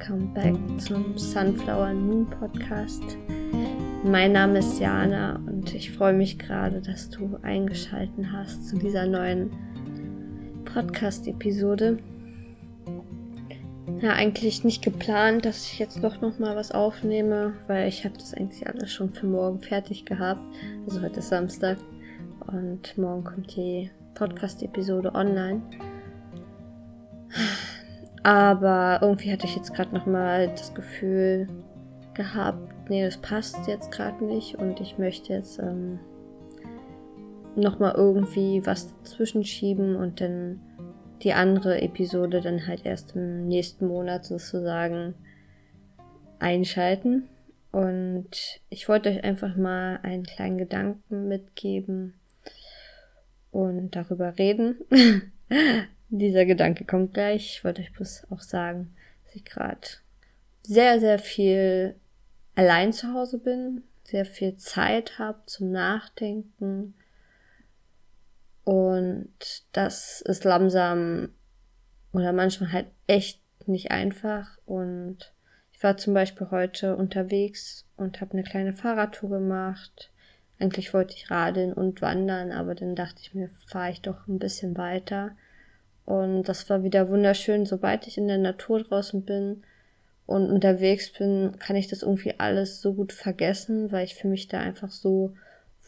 welcome back zum Sunflower Moon Podcast. Mein Name ist Jana und ich freue mich gerade, dass du eingeschalten hast zu dieser neuen Podcast-Episode. Ja, eigentlich nicht geplant, dass ich jetzt doch noch mal was aufnehme, weil ich habe das eigentlich alles schon für morgen fertig gehabt. Also heute ist Samstag und morgen kommt die Podcast-Episode online. Aber irgendwie hatte ich jetzt gerade nochmal das Gefühl gehabt, nee, das passt jetzt gerade nicht und ich möchte jetzt ähm, nochmal irgendwie was dazwischen schieben und dann die andere Episode dann halt erst im nächsten Monat sozusagen einschalten. Und ich wollte euch einfach mal einen kleinen Gedanken mitgeben und darüber reden. Dieser Gedanke kommt gleich. Ich wollte euch bloß auch sagen, dass ich gerade sehr, sehr viel allein zu Hause bin, sehr viel Zeit habe zum Nachdenken. Und das ist langsam oder manchmal halt echt nicht einfach. Und ich war zum Beispiel heute unterwegs und habe eine kleine Fahrradtour gemacht. Eigentlich wollte ich radeln und wandern, aber dann dachte ich mir, fahre ich doch ein bisschen weiter und das war wieder wunderschön. Sobald ich in der Natur draußen bin und unterwegs bin, kann ich das irgendwie alles so gut vergessen, weil ich fühle mich da einfach so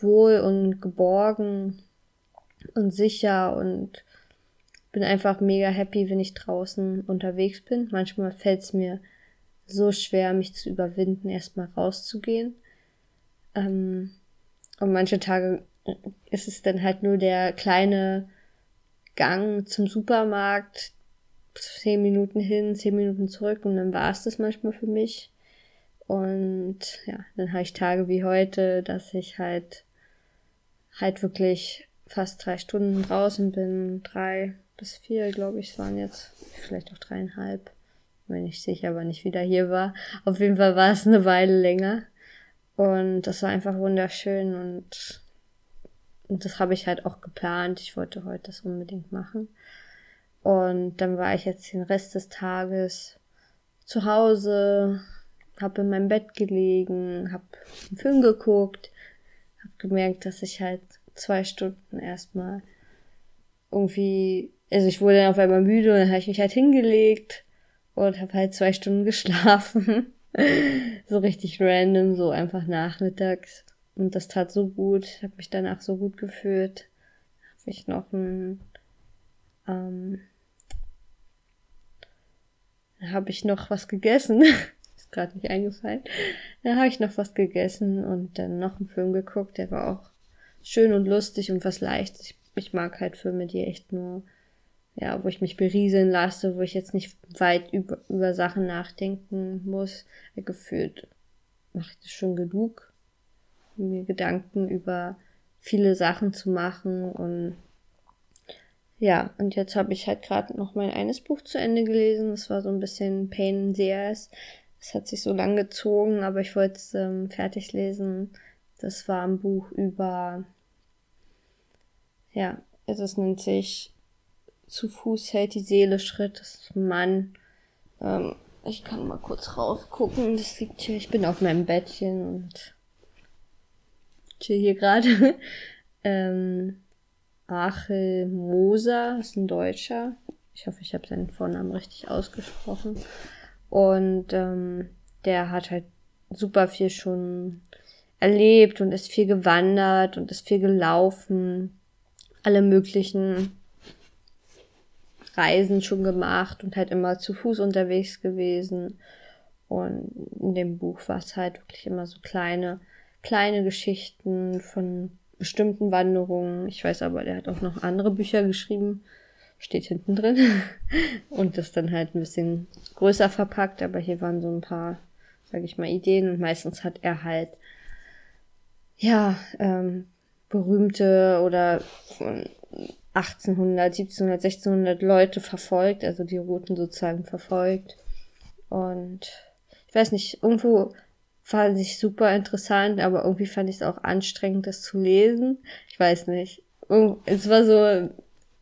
wohl und geborgen und sicher und bin einfach mega happy, wenn ich draußen unterwegs bin. Manchmal fällt es mir so schwer, mich zu überwinden, erstmal rauszugehen. Ähm, und manche Tage ist es dann halt nur der kleine Gang zum Supermarkt, zehn Minuten hin, zehn Minuten zurück und dann war es das manchmal für mich. Und ja, dann habe ich Tage wie heute, dass ich halt halt wirklich fast drei Stunden draußen bin, drei bis vier, glaube ich, waren jetzt, vielleicht auch dreieinhalb, wenn ich sicher aber nicht wieder hier war. Auf jeden Fall war es eine Weile länger. Und das war einfach wunderschön und und das habe ich halt auch geplant. Ich wollte heute das unbedingt machen. Und dann war ich jetzt den Rest des Tages zu Hause, habe in meinem Bett gelegen, habe einen Film geguckt, habe gemerkt, dass ich halt zwei Stunden erstmal irgendwie, also ich wurde dann auf einmal müde und dann habe ich mich halt hingelegt und habe halt zwei Stunden geschlafen. so richtig random, so einfach nachmittags. Und das tat so gut. Ich habe mich danach so gut gefühlt. Habe ich noch ein ähm, habe ich noch was gegessen. Ist gerade nicht eingefallen. Da habe ich noch was gegessen und dann noch einen Film geguckt, der war auch schön und lustig und was leicht. Ich, ich mag halt Filme, die echt nur, ja, wo ich mich berieseln lasse, wo ich jetzt nicht weit über, über Sachen nachdenken muss. Gefühlt mache ich das schon genug mir Gedanken über viele Sachen zu machen und ja, und jetzt habe ich halt gerade noch mein eines Buch zu Ende gelesen. Das war so ein bisschen Pain in the Ass. Es hat sich so lang gezogen, aber ich wollte es ähm, fertig lesen. Das war ein Buch über, ja, es nennt sich Zu Fuß hält die Seele Schritt. Das ist ein Mann. Ähm, ich kann mal kurz rausgucken. Das liegt hier. Ich bin auf meinem Bettchen und chill hier gerade. ähm, Achel Moser ist ein Deutscher. Ich hoffe, ich habe seinen Vornamen richtig ausgesprochen. Und ähm, der hat halt super viel schon erlebt und ist viel gewandert und ist viel gelaufen. Alle möglichen Reisen schon gemacht und halt immer zu Fuß unterwegs gewesen. Und in dem Buch war es halt wirklich immer so kleine kleine Geschichten von bestimmten Wanderungen. Ich weiß aber, der hat auch noch andere Bücher geschrieben. Steht hinten drin. Und das dann halt ein bisschen größer verpackt, aber hier waren so ein paar, sag ich mal, Ideen und meistens hat er halt, ja, ähm, berühmte oder 1800, 1700, 1600 Leute verfolgt, also die Routen sozusagen verfolgt. Und ich weiß nicht, irgendwo fand ich super interessant, aber irgendwie fand ich es auch anstrengend, das zu lesen. Ich weiß nicht. Es war so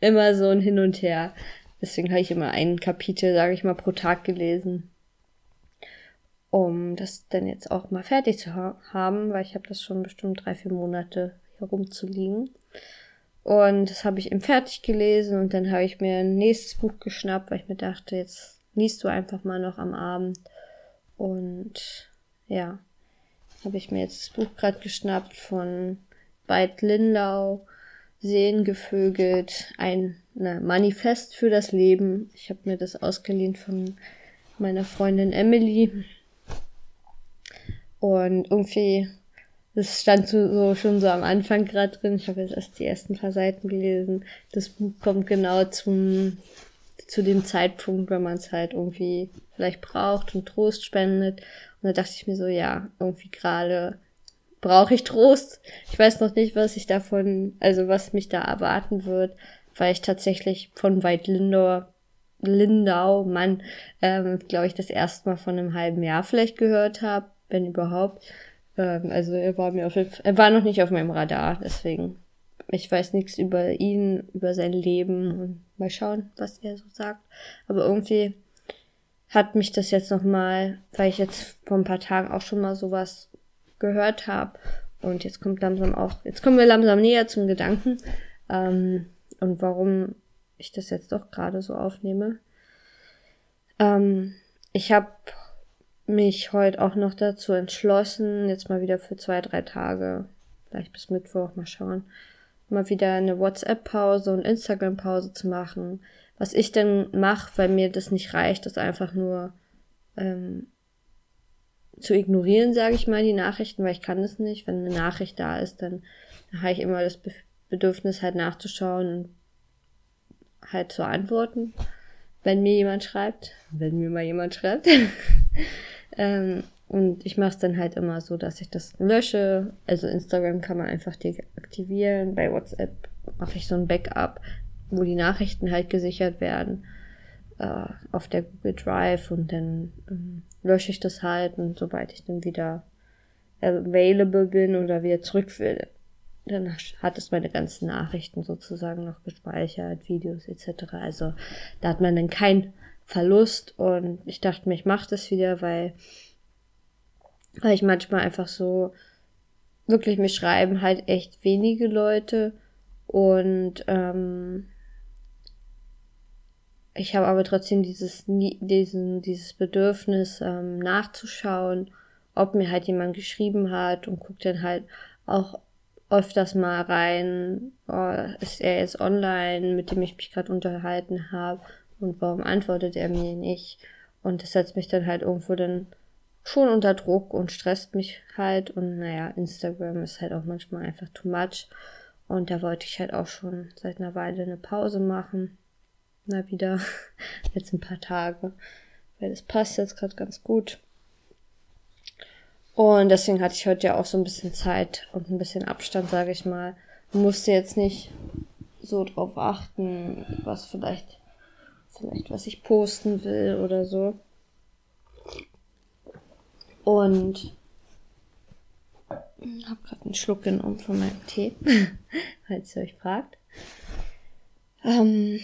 immer so ein Hin und Her. Deswegen habe ich immer ein Kapitel, sage ich mal, pro Tag gelesen. um das dann jetzt auch mal fertig zu ha haben, weil ich habe das schon bestimmt drei, vier Monate herumzuliegen. Und das habe ich eben fertig gelesen und dann habe ich mir ein nächstes Buch geschnappt, weil ich mir dachte, jetzt liest du einfach mal noch am Abend. Und ja, habe ich mir jetzt das Buch gerade geschnappt von Veit Lindau, Sehen gevögelt, ein na, Manifest für das Leben. Ich habe mir das ausgeliehen von meiner Freundin Emily. Und irgendwie das stand so, so schon so am Anfang gerade drin. Ich habe jetzt erst die ersten paar Seiten gelesen. Das Buch kommt genau zum zu dem Zeitpunkt, wenn man es halt irgendwie vielleicht braucht und Trost spendet. Und da dachte ich mir so, ja, irgendwie gerade brauche ich Trost. Ich weiß noch nicht, was ich davon, also was mich da erwarten wird, weil ich tatsächlich von Veit Lindau, Lindau, Mann, ähm, glaube ich, das erste Mal von einem halben Jahr vielleicht gehört habe, wenn überhaupt. Ähm, also er war mir auf jeden Fall, er war noch nicht auf meinem Radar, deswegen. Ich weiß nichts über ihn, über sein Leben und mal schauen, was er so sagt. Aber irgendwie hat mich das jetzt nochmal, weil ich jetzt vor ein paar Tagen auch schon mal sowas gehört habe und jetzt kommt langsam auch, jetzt kommen wir langsam näher zum Gedanken ähm, und warum ich das jetzt doch gerade so aufnehme. Ähm, ich habe mich heute auch noch dazu entschlossen, jetzt mal wieder für zwei, drei Tage, vielleicht bis Mittwoch, mal schauen, mal wieder eine WhatsApp-Pause und Instagram-Pause zu machen. Was ich denn mache, weil mir das nicht reicht, ist einfach nur ähm, zu ignorieren, sage ich mal, die Nachrichten, weil ich kann es nicht. Wenn eine Nachricht da ist, dann, habe ich immer das Bedürfnis, halt nachzuschauen und halt zu antworten, wenn mir jemand schreibt, wenn mir mal jemand schreibt. Ähm, und ich mache es dann halt immer so, dass ich das lösche. Also Instagram kann man einfach deaktivieren. Bei WhatsApp mache ich so ein Backup, wo die Nachrichten halt gesichert werden äh, auf der Google Drive und dann ähm, lösche ich das halt und sobald ich dann wieder available bin oder wieder zurück will, dann hat es meine ganzen Nachrichten sozusagen noch gespeichert, Videos etc. Also da hat man dann kein Verlust und ich dachte mir, ich mache das wieder, weil, weil ich manchmal einfach so wirklich mir schreiben halt echt wenige Leute und ähm, ich habe aber trotzdem dieses diesen dieses Bedürfnis ähm, nachzuschauen, ob mir halt jemand geschrieben hat und guckt dann halt auch öfters mal rein, oh, ist er jetzt online, mit dem ich mich gerade unterhalten habe und warum antwortet er mir nicht? Und das setzt mich dann halt irgendwo dann schon unter Druck und stresst mich halt. Und naja, Instagram ist halt auch manchmal einfach too much. Und da wollte ich halt auch schon seit einer Weile eine Pause machen. Na wieder. Jetzt ein paar Tage. Weil das passt jetzt gerade ganz gut. Und deswegen hatte ich heute ja auch so ein bisschen Zeit und ein bisschen Abstand, sage ich mal. Musste jetzt nicht so drauf achten, was vielleicht vielleicht was ich posten will oder so. Und habe gerade einen Schluck genommen von meinem Tee, falls ihr euch fragt. Ähm,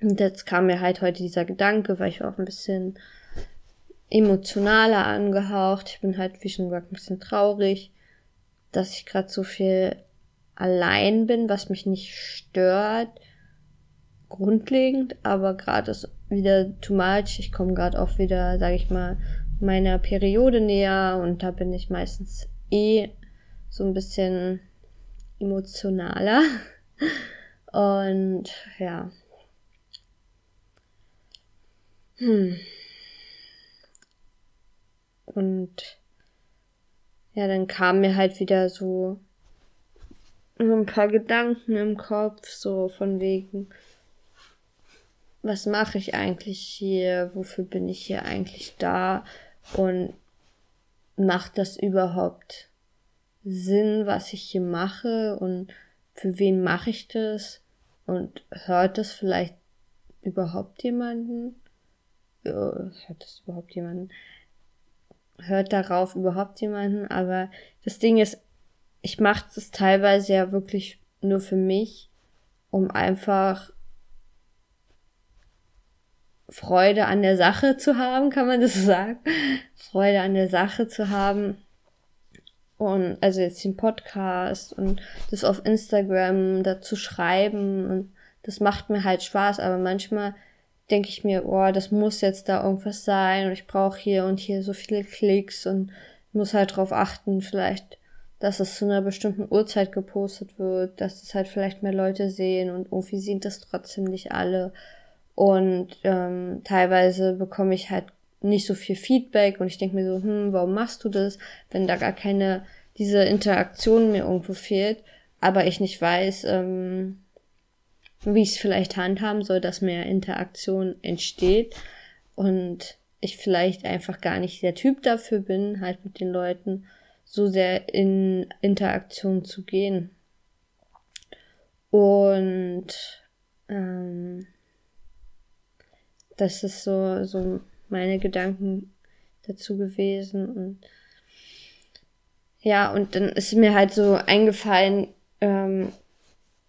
und jetzt kam mir halt heute dieser Gedanke, weil ich auch ein bisschen emotionaler angehaucht. Ich bin halt, wie schon gesagt, ein bisschen traurig, dass ich gerade so viel allein bin, was mich nicht stört, grundlegend, aber gerade ist wieder too much. Ich komme gerade auch wieder, sage ich mal, meiner Periode näher und da bin ich meistens eh so ein bisschen emotionaler. Und ja. Hm. Und ja, dann kam mir halt wieder so ein paar Gedanken im Kopf, so von wegen, was mache ich eigentlich hier, wofür bin ich hier eigentlich da und macht das überhaupt Sinn, was ich hier mache und für wen mache ich das und hört das vielleicht überhaupt jemanden? hört das überhaupt jemanden? Hört darauf überhaupt jemanden? Aber das Ding ist, ich mache das teilweise ja wirklich nur für mich, um einfach Freude an der Sache zu haben, kann man das so sagen? Freude an der Sache zu haben. Und also jetzt den Podcast und das auf Instagram dazu schreiben und das macht mir halt Spaß, aber manchmal denke ich mir, oh, das muss jetzt da irgendwas sein und ich brauche hier und hier so viele Klicks und muss halt drauf achten, vielleicht, dass es zu einer bestimmten Uhrzeit gepostet wird, dass es halt vielleicht mehr Leute sehen und irgendwie sind das trotzdem nicht alle. Und ähm, teilweise bekomme ich halt nicht so viel Feedback und ich denke mir so, hm, warum machst du das, wenn da gar keine, diese Interaktion mir irgendwo fehlt, aber ich nicht weiß, ähm, wie ich es vielleicht handhaben soll, dass mehr Interaktion entsteht und ich vielleicht einfach gar nicht der Typ dafür bin, halt mit den Leuten so sehr in Interaktion zu gehen. Und ähm, das ist so, so meine Gedanken dazu gewesen. Und ja, und dann ist mir halt so eingefallen, ähm,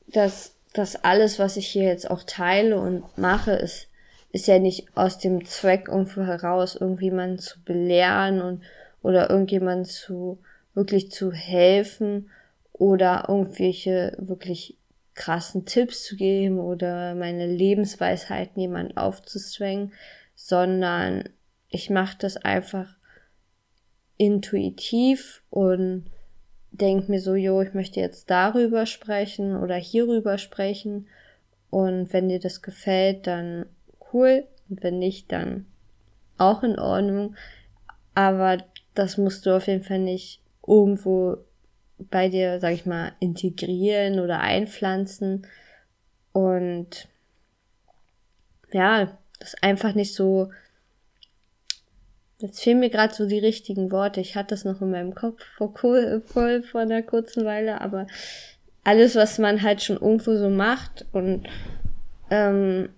dass, dass alles, was ich hier jetzt auch teile und mache, ist, ist ja nicht aus dem Zweck irgendwo heraus, irgendjemanden zu belehren und oder irgendjemanden zu wirklich zu helfen oder irgendwelche wirklich krassen Tipps zu geben oder meine Lebensweisheiten jemand aufzuzwängen, sondern ich mache das einfach intuitiv und denke mir so, jo, ich möchte jetzt darüber sprechen oder hierüber sprechen. Und wenn dir das gefällt, dann cool. Und wenn nicht, dann auch in Ordnung, aber das musst du auf jeden Fall nicht irgendwo bei dir, sag ich mal, integrieren oder einpflanzen. Und ja, das einfach nicht so. Jetzt fehlen mir gerade so die richtigen Worte. Ich hatte das noch in meinem Kopf vor, voll vor einer kurzen Weile, aber alles, was man halt schon irgendwo so macht und ähm,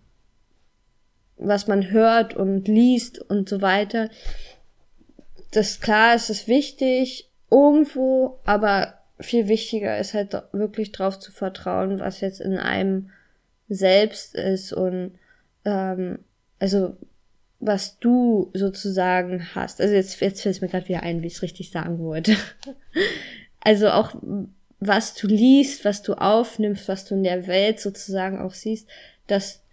was man hört und liest und so weiter, das klar, es ist wichtig, irgendwo, aber viel wichtiger ist halt wirklich drauf zu vertrauen, was jetzt in einem selbst ist und ähm, also was du sozusagen hast. Also jetzt, jetzt fällt es mir gerade wieder ein, wie ich es richtig sagen wollte. also auch was du liest, was du aufnimmst, was du in der Welt sozusagen auch siehst, dass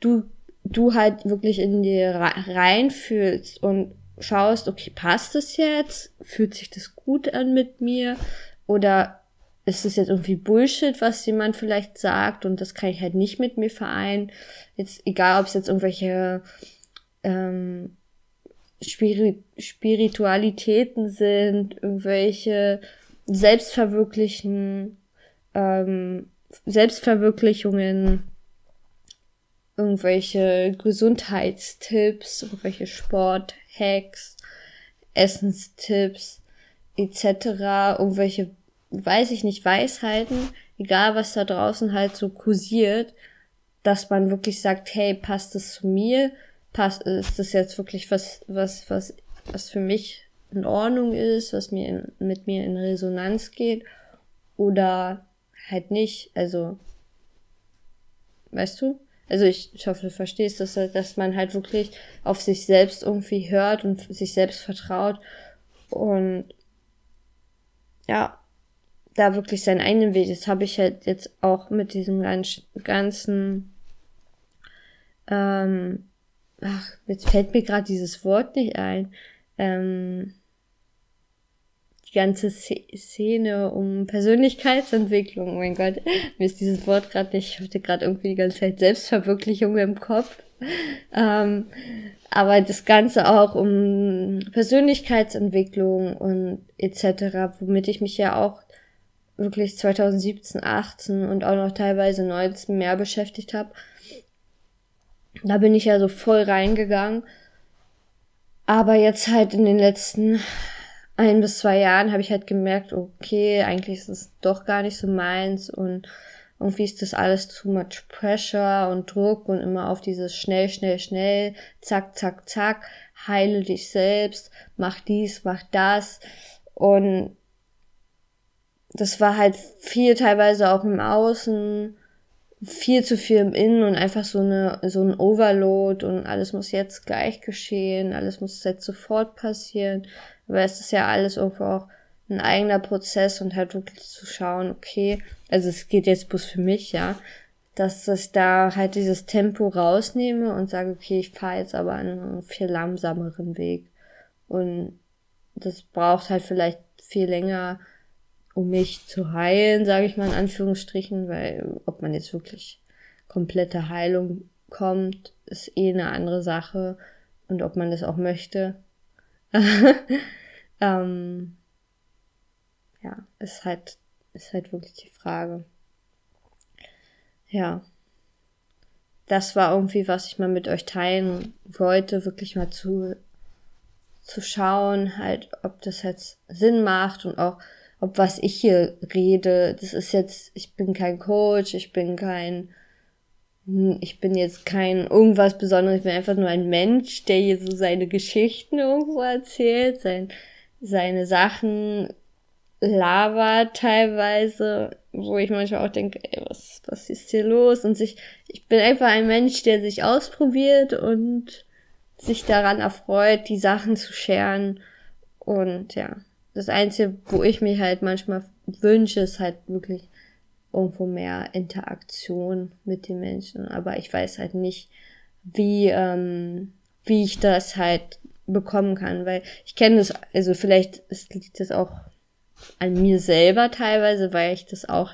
du du halt wirklich in dir reinfühlst und schaust, okay, passt das jetzt? Fühlt sich das gut an mit mir? Oder ist das jetzt irgendwie Bullshit, was jemand vielleicht sagt und das kann ich halt nicht mit mir vereinen? Jetzt, egal ob es jetzt irgendwelche ähm, Spiri Spiritualitäten sind, irgendwelche Selbstverwirklichen, ähm, Selbstverwirklichungen, irgendwelche Gesundheitstipps, irgendwelche Sporthacks, Essenstipps etc., irgendwelche, weiß ich nicht, Weisheiten, egal was da draußen halt so kursiert, dass man wirklich sagt, hey, passt das zu mir? Passt, ist das jetzt wirklich was, was, was, was für mich in Ordnung ist, was mir in, mit mir in Resonanz geht? Oder halt nicht, also, weißt du? Also ich, ich hoffe, du verstehst, dass, dass man halt wirklich auf sich selbst irgendwie hört und sich selbst vertraut und ja, da wirklich seinen eigenen Weg. Das habe ich halt jetzt auch mit diesem ganzen, ähm, ach, jetzt fällt mir gerade dieses Wort nicht ein. Ähm, die ganze Szene um Persönlichkeitsentwicklung. Oh mein Gott, mir ist dieses Wort gerade nicht, ich hatte gerade irgendwie die ganze Zeit Selbstverwirklichung im Kopf. Ähm, aber das Ganze auch um Persönlichkeitsentwicklung und etc., womit ich mich ja auch wirklich 2017, 18 und auch noch teilweise 19 mehr beschäftigt habe. Da bin ich ja so voll reingegangen. Aber jetzt halt in den letzten ein bis zwei Jahren habe ich halt gemerkt, okay, eigentlich ist es doch gar nicht so meins und irgendwie ist das alles too much pressure und Druck und immer auf dieses schnell, schnell, schnell, zack, zack, zack, heile dich selbst, mach dies, mach das und das war halt viel teilweise auch im Außen viel zu viel im Innen und einfach so eine so ein Overload und alles muss jetzt gleich geschehen, alles muss jetzt sofort passieren. Aber es ist ja alles irgendwo auch ein eigener Prozess und halt wirklich zu schauen, okay, also es geht jetzt bloß für mich, ja, dass ich da halt dieses Tempo rausnehme und sage, okay, ich fahre jetzt aber einen viel langsameren Weg. Und das braucht halt vielleicht viel länger, um mich zu heilen, sage ich mal in Anführungsstrichen, weil ob man jetzt wirklich komplette Heilung kommt, ist eh eine andere Sache und ob man das auch möchte. ähm, ja, ist halt, ist halt wirklich die Frage. Ja. Das war irgendwie, was ich mal mit euch teilen wollte, wirklich mal zu, zu schauen, halt, ob das jetzt Sinn macht und auch, ob was ich hier rede, das ist jetzt, ich bin kein Coach, ich bin kein, ich bin jetzt kein irgendwas Besonderes, ich bin einfach nur ein Mensch, der hier so seine Geschichten irgendwo erzählt, sein, seine Sachen labert teilweise, wo ich manchmal auch denke, ey, was, was ist hier los? Und sich, ich bin einfach ein Mensch, der sich ausprobiert und sich daran erfreut, die Sachen zu scheren. Und ja, das Einzige, wo ich mich halt manchmal wünsche, ist halt wirklich irgendwo mehr Interaktion mit den Menschen. Aber ich weiß halt nicht, wie, ähm, wie ich das halt bekommen kann, weil ich kenne das, also vielleicht liegt das auch an mir selber teilweise, weil ich das auch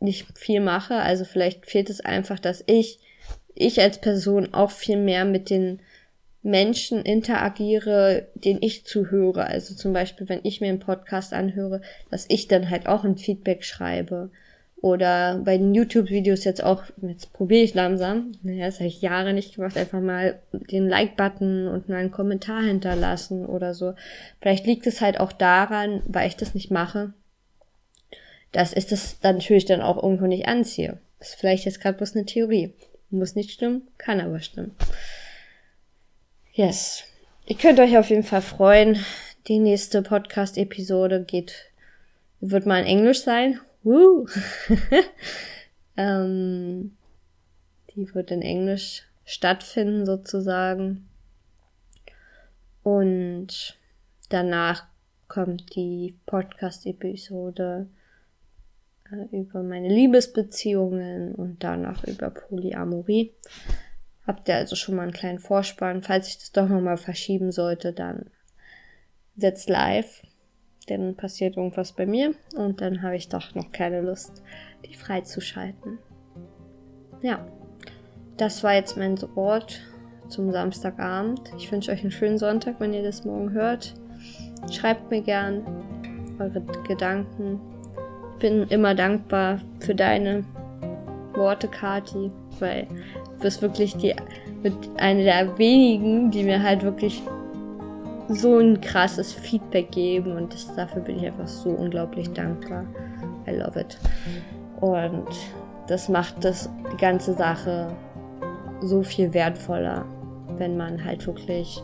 nicht viel mache. Also vielleicht fehlt es einfach, dass ich, ich als Person auch viel mehr mit den Menschen interagiere, denen ich zuhöre. Also zum Beispiel, wenn ich mir einen Podcast anhöre, dass ich dann halt auch ein Feedback schreibe. Oder bei den YouTube-Videos jetzt auch, jetzt probiere ich langsam, naja, das habe ich Jahre nicht gemacht, einfach mal den Like-Button und mal einen Kommentar hinterlassen oder so. Vielleicht liegt es halt auch daran, weil ich das nicht mache, dass ich das dann natürlich dann auch irgendwo nicht anziehe. Das ist vielleicht jetzt gerade bloß eine Theorie. Muss nicht stimmen, kann aber stimmen. Yes. Ihr könnt euch auf jeden Fall freuen. Die nächste Podcast-Episode geht, wird mal in Englisch sein. Woo! ähm, die wird in Englisch stattfinden sozusagen. Und danach kommt die Podcast-Episode äh, über meine Liebesbeziehungen und danach über Polyamorie. Habt ihr also schon mal einen kleinen Vorspann. Falls ich das doch nochmal verschieben sollte, dann setzt live dann passiert irgendwas bei mir und dann habe ich doch noch keine Lust, die freizuschalten. Ja, das war jetzt mein Wort zum Samstagabend. Ich wünsche euch einen schönen Sonntag, wenn ihr das morgen hört. Schreibt mir gern eure Gedanken. Ich bin immer dankbar für deine Worte, Kati, weil du bist wirklich die mit einer der wenigen, die mir halt wirklich so ein krasses Feedback geben und das, dafür bin ich einfach so unglaublich dankbar. I love it. Und das macht das die ganze Sache so viel wertvoller, wenn man halt wirklich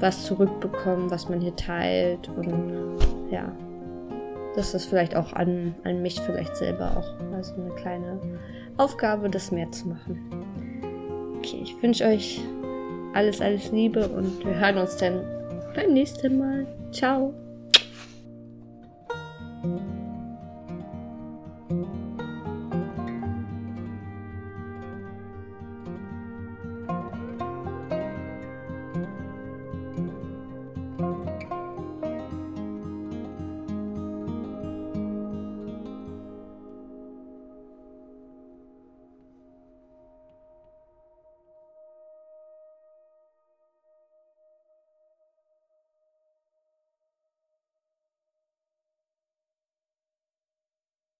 was zurückbekommt, was man hier teilt und ja, das ist vielleicht auch an, an mich vielleicht selber auch also eine kleine Aufgabe, das mehr zu machen. Okay, ich wünsche euch alles, alles Liebe und wir hören uns dann beim nächsten Mal. Ciao.